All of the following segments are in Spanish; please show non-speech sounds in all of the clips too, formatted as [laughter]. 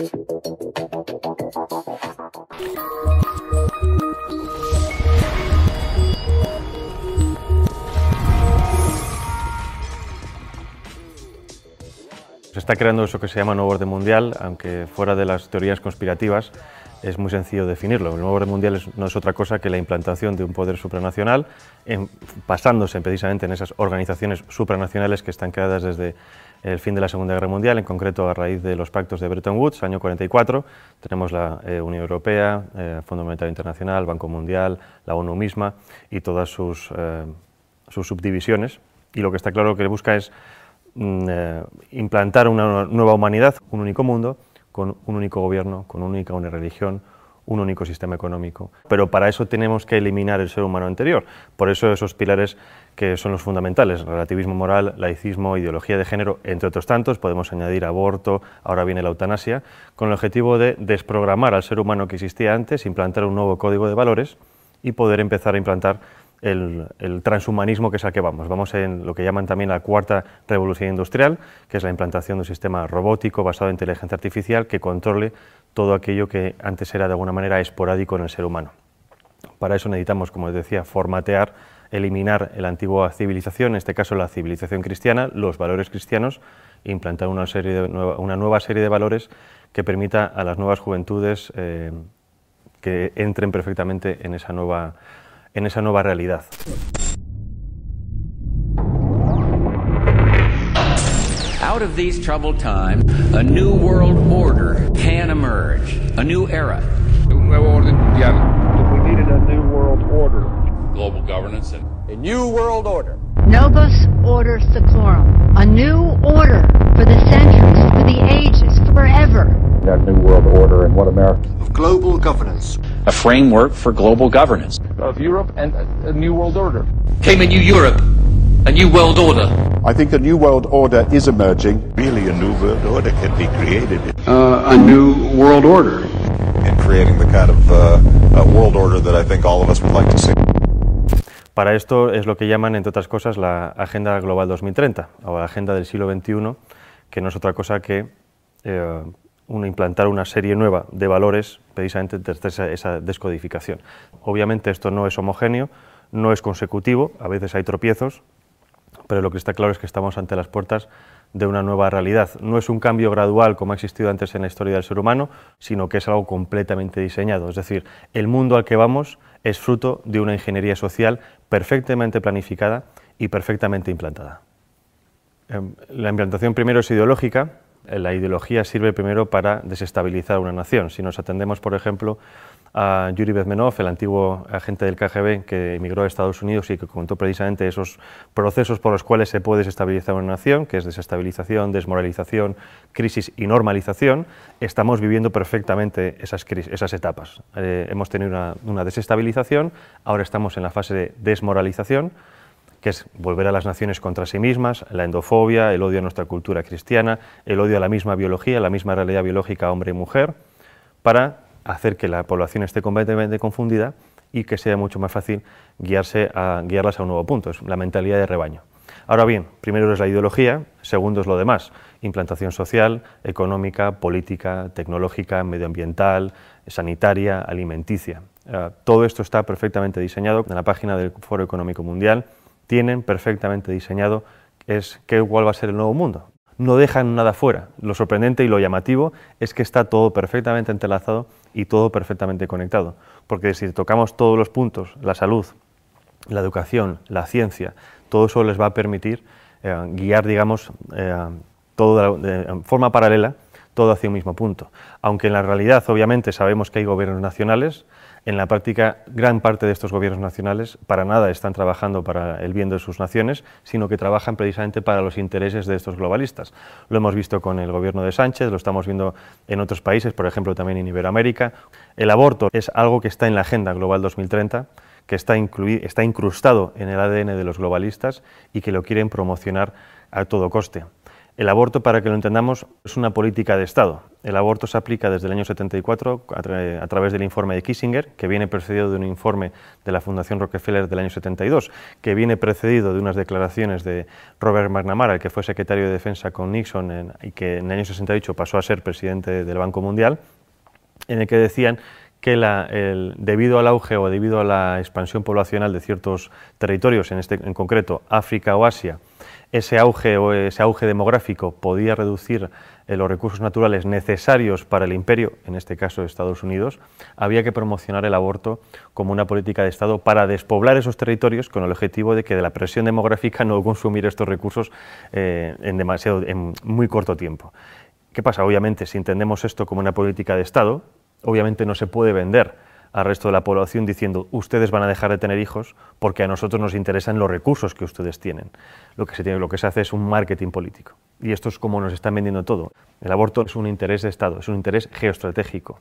Se está creando eso que se llama nuevo orden mundial, aunque fuera de las teorías conspirativas es muy sencillo definirlo. El nuevo orden mundial no es otra cosa que la implantación de un poder supranacional, basándose precisamente en esas organizaciones supranacionales que están creadas desde el fin de la Segunda Guerra Mundial, en concreto a raíz de los pactos de Bretton Woods, año 44. Tenemos la eh, Unión Europea, eh, Fondo Monetario Internacional, Banco Mundial, la ONU misma y todas sus, eh, subdivisiones. Y lo que está claro que busca es mm, implantar una nueva humanidad, un único mundo, con un único gobierno, con una única religión, un único sistema económico. Pero para eso tenemos que eliminar el ser humano anterior. Por eso esos pilares que son los fundamentales, relativismo moral, laicismo, ideología de género, entre otros tantos, podemos añadir aborto, ahora viene la eutanasia, con el objetivo de desprogramar al ser humano que existía antes, implantar un nuevo código de valores y poder empezar a implantar el, transhumanismo que es al que vamos. Vamos en lo que llaman también la cuarta revolución industrial, que es la implantación de un sistema robótico basado en inteligencia artificial que controle todo aquello que antes era de alguna manera esporádico en el ser humano. Para eso necesitamos, como les decía, formatear, eliminar la antigua civilización, en este caso la civilización cristiana, los valores cristianos, e implantar una, serie de, una nueva serie de valores que permita a las nuevas juventudes eh, que entren perfectamente en esa nueva en esa nueva realidad. Out of these troubled times, a new world order can emerge, a new era. Un nuevo orden mundial. We needed a new world order. Global governance and a new world order. Novus Order Seclorum, a new order for the centuries, for the ages, forever. That new world order and what America of global governance a framework for global governance. Of Europe and a new world order. Came a new Europe, a new world order. I think a new world order is emerging. Really, a new world order can be created. Uh, a new world order. And creating the kind of uh, world order that I think all of us would like to see. Para esto es lo que llaman, entre otras cosas, la Agenda Global 2030 o la Agenda del siglo XXI, que no es otra cosa que eh, implantar una serie nueva de valores precisamente desde esa, descodificación. Obviamente esto no es homogéneo, no es consecutivo, a veces hay tropiezos, pero lo que está claro es que estamos ante las puertas de una nueva realidad. No es un cambio gradual como ha existido antes en la historia del ser humano, sino que es algo completamente diseñado. Es decir, el mundo al que vamos es fruto de una ingeniería social perfectamente planificada y perfectamente implantada. Em, la implantación primero es ideológica, la ideología sirve primero para desestabilizar una nación. Si nos atendemos, por ejemplo, a Yuri Bezmenov, el antiguo agente del KGB que emigró a Estados Unidos y que contó precisamente esos procesos por los cuales se puede desestabilizar una nación, que es desestabilización, desmoralización, crisis y normalización, estamos viviendo perfectamente esas, etapas. Eh, hemos tenido una, una desestabilización, ahora estamos en la fase de desmoralización, que es volver a las naciones contra sí mismas, la endofobia, el odio a nuestra cultura cristiana, el odio a la misma biología, la misma realidad biológica hombre y mujer, para hacer que la población esté completamente confundida y que sea mucho más fácil guiarse a, guiarlas a un nuevo punto, es la mentalidad de rebaño. Ahora bien, primero es la ideología, segundo es lo demás, implantación social, económica, política, tecnológica, medioambiental, sanitaria, alimenticia. Eh, todo esto está perfectamente diseñado en la página del Foro Económico Mundial, tienen perfectamente diseñado es qué, cuál va a ser el nuevo mundo. No dejan nada fuera. Lo sorprendente y lo llamativo es que está todo perfectamente entrelazado y todo perfectamente conectado. Porque si tocamos todos los puntos, la salud, la educación, la ciencia, todo eso les va a permitir eh, guiar, digamos, eh, todo de, forma paralela, todo hacia un mismo punto. Aunque en la realidad, obviamente, sabemos que hay gobiernos nacionales, en la práctica, gran parte de estos gobiernos nacionales para nada están trabajando para el bien de sus naciones, sino que trabajan precisamente para los intereses de estos globalistas. Lo hemos visto con el gobierno de Sánchez, lo estamos viendo en otros países, por ejemplo también en Iberoamérica. El aborto es algo que está en la Agenda Global 2030 que está, está incrustado en el ADN de los globalistas y que lo quieren promocionar a todo coste. El aborto, para que lo entendamos, es una política de Estado. El aborto se aplica desde el año 74 a, a, través del informe de Kissinger, que viene precedido de un informe de la Fundación Rockefeller del año 72, que viene precedido de unas declaraciones de Robert McNamara, el que fue secretario de Defensa con Nixon y que en el año 68 pasó a ser presidente del Banco Mundial, en el que decían que debido al auge o debido a la expansión poblacional de ciertos territorios, en, este, en concreto África o Asia, ese auge o ese auge demográfico podía reducir eh, los recursos naturales necesarios para el imperio, en este caso Estados Unidos, había que promocionar el aborto como una política de Estado para despoblar esos territorios con el objetivo de que de la presión demográfica [laughs] no consumir estos recursos eh, en, demasiado, en muy corto tiempo. ¿Qué pasa? Obviamente, si entendemos esto como una política de Estado, obviamente no se puede vender al resto de la población diciendo ustedes van a dejar de tener hijos porque a nosotros nos interesan los recursos que ustedes tienen. Lo que se, lo que se hace es un marketing político. Y esto es como nos están vendiendo todo. El aborto es un interés de Estado, es un interés geoestratégico.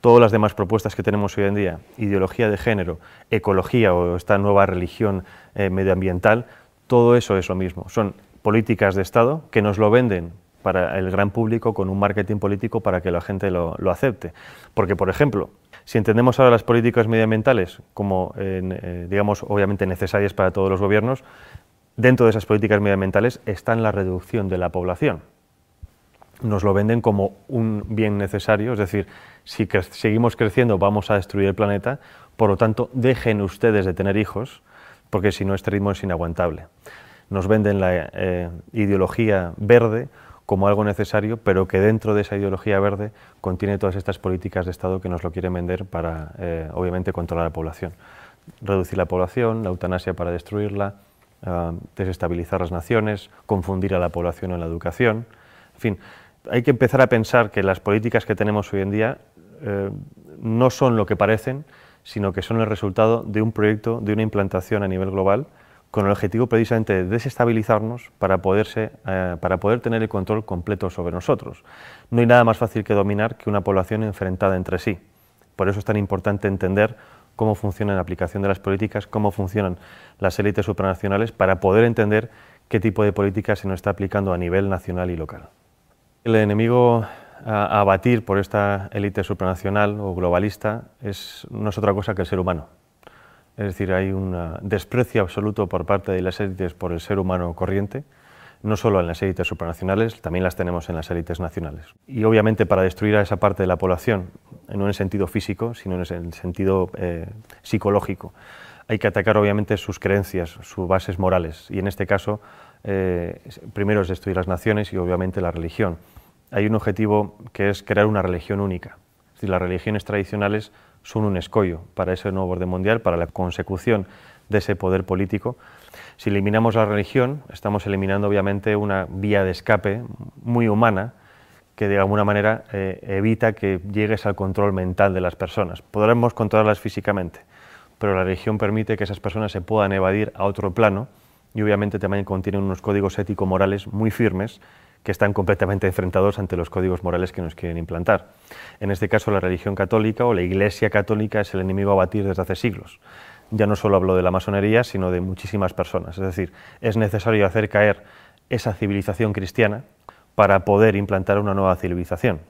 Todas las demás propuestas que tenemos hoy en día, ideología de género, ecología o esta nueva religión eh, medioambiental, todo eso es lo mismo. Son políticas de Estado que nos lo venden para el gran público con un marketing político para que la gente lo, lo acepte. Porque, por ejemplo, si entendemos ahora las políticas medioambientales como, eh, digamos, obviamente necesarias para todos los gobiernos, dentro de esas políticas medioambientales está la reducción de la población. Nos lo venden como un bien necesario, es decir, si seguimos creciendo vamos a destruir el planeta, por lo tanto, dejen ustedes de tener hijos, porque si no este ritmo es inaguantable. Nos venden la eh, ideología verde como algo necesario, pero que dentro de esa ideología verde contiene todas estas políticas de Estado que nos lo quieren vender para, eh, obviamente, controlar la población. Reducir la población, la eutanasia para destruirla, uh, desestabilizar las naciones, confundir a la población en la educación. En fin, hay que empezar a pensar que las políticas que tenemos hoy en día eh, no son lo que parecen, sino que son el resultado de un proyecto, de una implantación a nivel global, con el objetivo precisamente de desestabilizarnos para, poderse, eh, para poder tener el control completo sobre nosotros. No hay nada más fácil que dominar que una población enfrentada entre sí. Por eso es tan importante entender cómo funciona la aplicación de las políticas, cómo funcionan las élites supranacionales, para poder entender qué tipo de política se nos está aplicando a nivel nacional y local. El enemigo a, a batir por esta élite supranacional o globalista es, no es otra cosa que el ser humano. Es decir, hay un desprecio absoluto por parte de las élites por el ser humano corriente, no solo en las élites supranacionales, también las tenemos en las élites nacionales. Y obviamente para destruir a esa parte de la población, no en el sentido físico, sino en el sentido eh, psicológico, hay que atacar obviamente sus creencias, sus bases morales. Y en este caso, eh, primero es destruir las naciones y obviamente la religión. Hay un objetivo que es crear una religión única. Es decir, las religiones tradicionales son un escollo para ese nuevo orden mundial, para la consecución de ese poder político. Si eliminamos la religión, estamos eliminando obviamente una vía de escape muy humana que de alguna manera eh, evita que llegues al control mental de las personas. Podremos controlarlas físicamente, pero la religión permite que esas personas se puedan evadir a otro plano y obviamente también contiene unos códigos ético-morales muy firmes que están completamente enfrentados ante los códigos morales que nos quieren implantar. En este caso, la religión católica o la Iglesia católica es el enemigo a batir desde hace siglos. Ya no solo hablo de la masonería, sino de muchísimas personas. Es decir, es necesario hacer caer esa civilización cristiana para poder implantar una nueva civilización.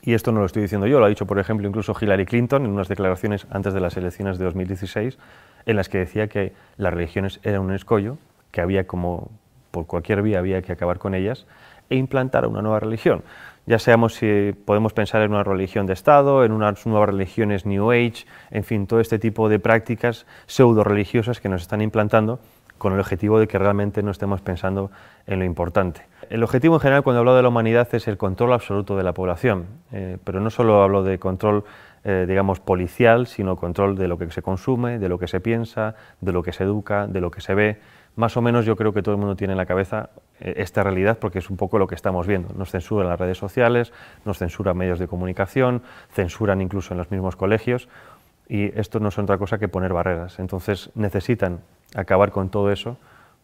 Y esto no lo estoy diciendo yo, lo ha dicho, por ejemplo, incluso Hillary Clinton en unas declaraciones antes de las elecciones de 2016, en las que decía que las religiones eran un escollo, que había como, por cualquier vía había que acabar con ellas, e implantar una nueva religión. Ya seamos si podemos pensar en una religión de Estado, en unas nuevas religiones New Age, en fin, todo este tipo de prácticas pseudo religiosas que nos están implantando con el objetivo de que realmente no estemos pensando en lo importante. El objetivo en general cuando hablo de la humanidad es el control absoluto de la población, eh, pero no solo hablo de control, eh, digamos, policial, sino control de lo que se consume, de lo que se piensa, de lo que se educa, de lo que se ve, más o menos yo creo que todo el mundo tiene en la cabeza esta realidad porque es un poco lo que estamos viendo. Nos censuran las redes sociales, nos censuran medios de comunicación, censuran incluso en los mismos colegios y esto no es otra cosa que poner barreras. Entonces necesitan acabar con todo eso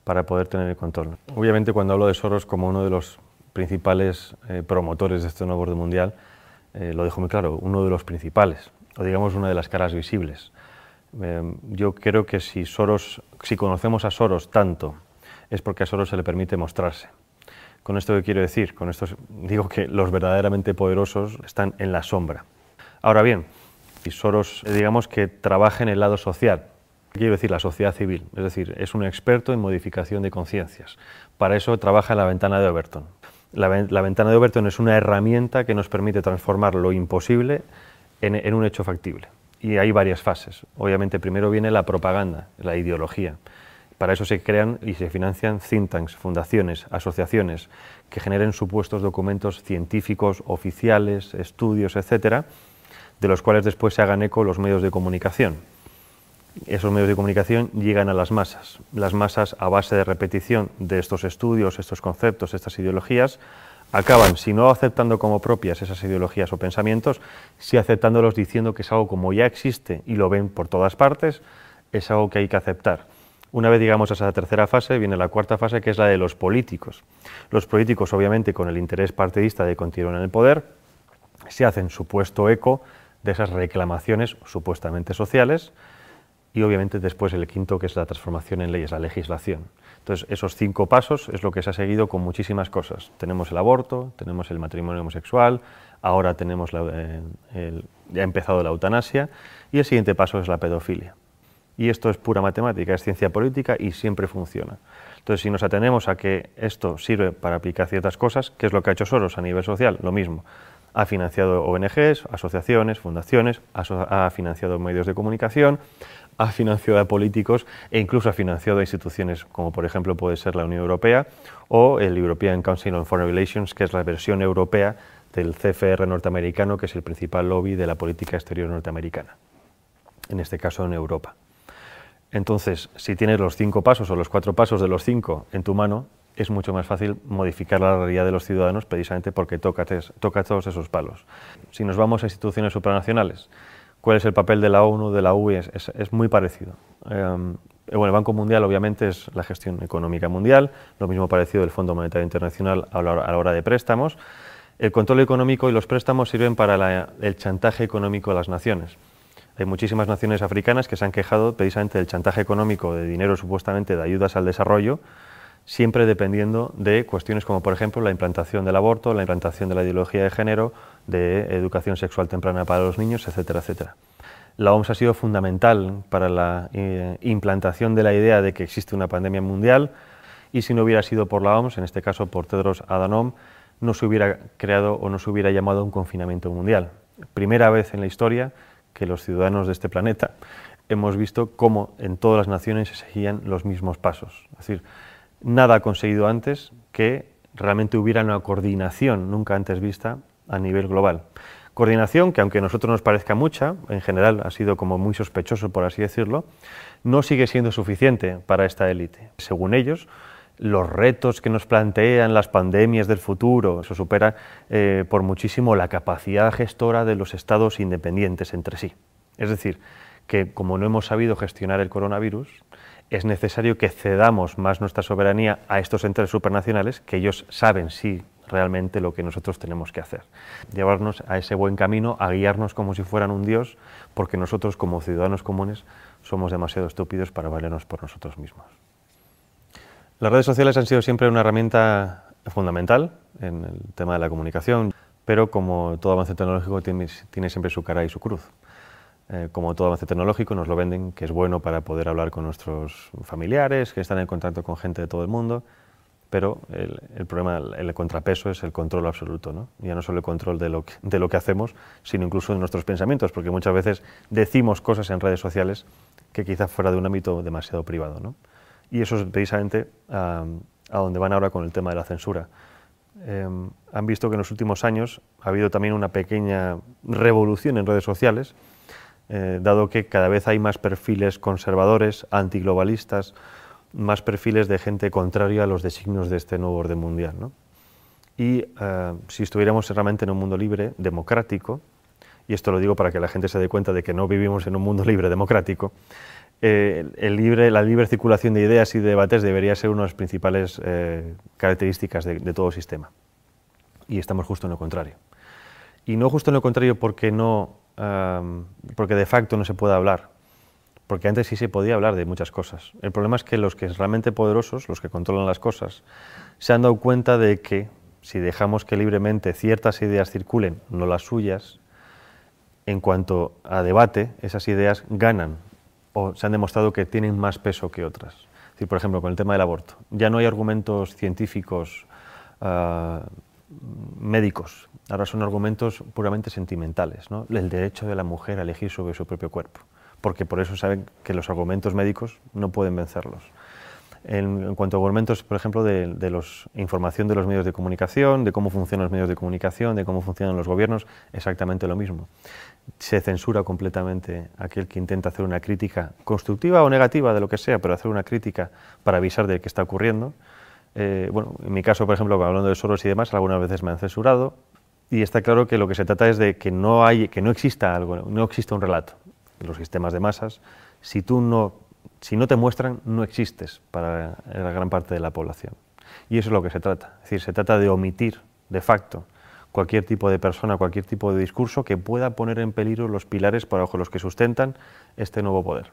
para poder tener el control. Obviamente cuando hablo de Soros como uno de los principales eh, promotores de este nuevo orden mundial, eh, lo dejo muy claro, uno de los principales, o digamos una de las caras visibles. Yo creo que si, Soros, si conocemos a Soros tanto, es porque a Soros se le permite mostrarse. ¿Con esto qué quiero decir? Con esto digo que los verdaderamente poderosos están en la sombra. Ahora bien, y Soros, digamos que trabaja en el lado social, quiero decir la sociedad civil, es decir, es un experto en modificación de conciencias. Para eso trabaja en la ventana de Overton. La, ventana de Overton es una herramienta que nos permite transformar lo imposible en, un hecho factible. Y hay varias fases. Obviamente, primero viene la propaganda, la ideología. Para eso se crean y se financian think tanks, fundaciones, asociaciones que generen supuestos documentos científicos, oficiales, estudios, etcétera, de los cuales después se hagan eco los medios de comunicación. Esos medios de comunicación llegan a las masas. Las masas, a base de repetición de estos estudios, estos conceptos, estas ideologías, acaban, si no aceptando como propias esas ideologías o pensamientos, sí aceptándolos diciendo que es algo como ya existe y lo ven por todas partes, es algo que hay que aceptar. Una vez llegamos a esa tercera fase, viene la cuarta fase, que es la de los políticos. Los políticos, obviamente, con el interés partidista de continuar en el poder, se hacen supuesto eco de esas reclamaciones supuestamente sociales y obviamente después el quinto que es la transformación en leyes, la legislación. Entonces esos cinco pasos es lo que se ha seguido con muchísimas cosas. Tenemos el aborto, tenemos el matrimonio homosexual, ahora tenemos la, eh, ya ha empezado la eutanasia y el siguiente paso es la pedofilia. Y esto es pura matemática, es ciencia política y siempre funciona. Entonces, si nos atenemos a que esto sirve para aplicar ciertas cosas, ¿qué es lo que ha hecho Soros a nivel social? Lo mismo ha financiado ONGs, asociaciones, fundaciones, ha financiado medios de comunicación, ha financiado a políticos e incluso ha financiado a instituciones como por ejemplo puede ser la Unión Europea o el European Council on Foreign Relations, que es la versión europea del CFR norteamericano, que es el principal lobby de la política exterior norteamericana, en este caso en Europa. Entonces, si tienes los cinco pasos o los cuatro pasos de los cinco en tu mano, es mucho más fácil modificar la realidad de los ciudadanos precisamente porque toca, todos esos palos. Si nos vamos a instituciones supranacionales, ¿cuál es el papel de la ONU, de la UE? Es, muy parecido. Em, bueno, el Banco Mundial obviamente es la gestión económica mundial, lo mismo parecido del Fondo Monetario Internacional a la, hora de préstamos. El control económico y los préstamos sirven para el chantaje económico de las naciones. Hay muchísimas naciones africanas que se han quejado precisamente del chantaje económico de dinero supuestamente de ayudas al desarrollo, siempre dependiendo de cuestiones como, por ejemplo, la implantación del aborto, la implantación de la ideología de género, de educación sexual temprana para los niños, etcétera, etcétera. La OMS ha sido fundamental para la eh, implantación de la idea de que existe una pandemia mundial y si no hubiera sido por la OMS, en este caso por Tedros Adhanom, no se hubiera creado o no se hubiera llamado un confinamiento mundial. Primera vez en la historia que los ciudadanos de este planeta hemos visto cómo en todas las naciones se seguían los mismos pasos. Es decir, nada ha conseguido antes que realmente hubiera una coordinación nunca antes vista a nivel global. Coordinación que, aunque a nosotros nos parezca mucha, en general ha sido como muy sospechoso, por así decirlo, no sigue siendo suficiente para esta élite. Según ellos, los retos que nos plantean las pandemias del futuro, eso supera eh, por muchísimo la capacidad gestora de los estados independientes entre sí. Es decir, que como no hemos sabido gestionar el coronavirus, es necesario que cedamos más nuestra soberanía a estos entes supranacionales, que ellos saben sí realmente lo que nosotros tenemos que hacer. Llevarnos a ese buen camino, a guiarnos como si fueran un Dios, porque nosotros como ciudadanos comunes somos demasiado estúpidos para valernos por nosotros mismos. Las redes sociales han sido siempre una herramienta fundamental en el tema de la comunicación, pero como todo avance tecnológico tiene, tiene siempre su cara y su cruz. Eh, como todo avance tecnológico, nos lo venden, que es bueno para poder hablar con nuestros familiares, que están en contacto con gente de todo el mundo, pero el, problema, el, contrapeso es el control absoluto, ¿no? ya no solo el control de lo, que, de lo que hacemos, sino incluso de nuestros pensamientos, porque muchas veces decimos cosas en redes sociales que quizás fuera de un ámbito demasiado privado. ¿no? Y eso es precisamente a donde van ahora con el tema de la censura. Em, han visto que en los últimos años ha habido también una pequeña revolución en redes sociales, eh, dado que cada vez hay más perfiles conservadores, antiglobalistas, más perfiles de gente contraria a los designios de este nuevo orden mundial. Y eh, si estuviéramos realmente en un mundo libre, democrático, y esto lo digo para que la gente se dé cuenta de que no vivimos en un mundo libre democrático, eh, el libre, la libre circulación de ideas y de debates debería ser una de las principales características de, de, todo sistema. Y estamos justo en lo contrario. Y no justo en lo contrario porque no porque de facto no se puede hablar, porque antes sí se podía hablar de muchas cosas. El problema es que los que son realmente poderosos, los que controlan las cosas, se han dado cuenta de que si dejamos que libremente ciertas ideas circulen, no las suyas, en cuanto a debate, esas ideas ganan o se han demostrado que tienen más peso que otras. Por ejemplo, con el tema del aborto, ya no hay argumentos científicos uh, médicos, ahora son argumentos puramente sentimentales, ¿no? el derecho de la mujer a elegir sobre su propio cuerpo, porque por eso saben que los argumentos médicos no pueden vencerlos. En, en cuanto a argumentos, por ejemplo, de, de los, información de los medios de comunicación, de cómo funcionan los medios de comunicación, de cómo funcionan los gobiernos, exactamente lo mismo. Se censura completamente aquel que intenta hacer una crítica constructiva o negativa de lo que sea, pero hacer una crítica para avisar de que está ocurriendo. Eh, bueno, en mi caso, por ejemplo, hablando de Soros y demás, algunas veces me han censurado y está claro que lo que se trata es de que no, hay, que no exista algo, no exista un relato. Los sistemas de masas, si tú no si no te muestran, no existes para la gran parte de la población. Y eso es lo que se trata. Es decir, se trata de omitir, de facto, cualquier tipo de persona, cualquier tipo de discurso que pueda poner en peligro los pilares bajo los que sustentan este nuevo poder.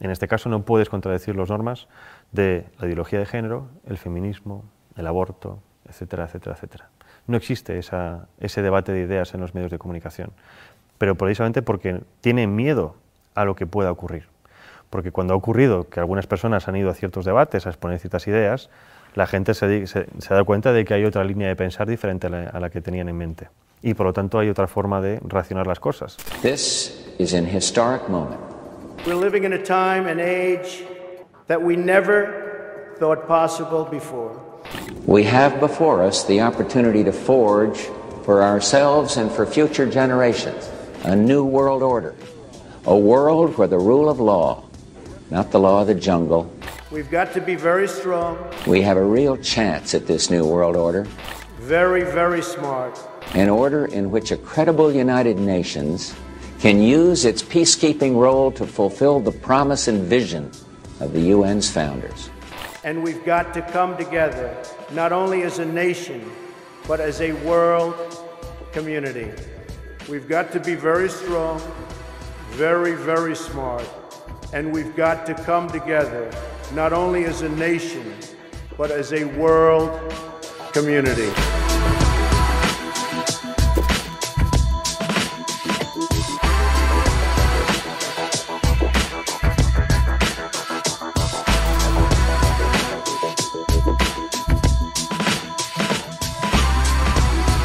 En este caso no puedes contradecir las normas de la ideología de género, el feminismo, el aborto, etcétera, etcétera, etcétera. No existe ese debate de ideas en los medios de comunicación, pero precisamente porque tienen miedo a lo que pueda ocurrir porque cuando ha ocurrido que algunas personas han ido a ciertos debates a exponer ciertas ideas, la gente se, se, se da cuenta de que hay otra línea de pensar diferente a la, a la, que tenían en mente. Y por lo tanto hay otra forma de racionar las cosas. This is an historic moment. We're living in a time and age that we never thought possible before. We have before us the opportunity to forge for ourselves and for future generations a new world order, a world where the rule of law not the law of the jungle. We've got to be very strong. We have a real chance at this new world order. Very, very smart. An order in which a credible United Nations can use its peacekeeping role to fulfill the promise and vision of the UN's founders. And we've got to come together, not only as a nation, but as a world community. We've got to be very strong, very, very smart and we've got to come together, not only as a nation, but as a world community.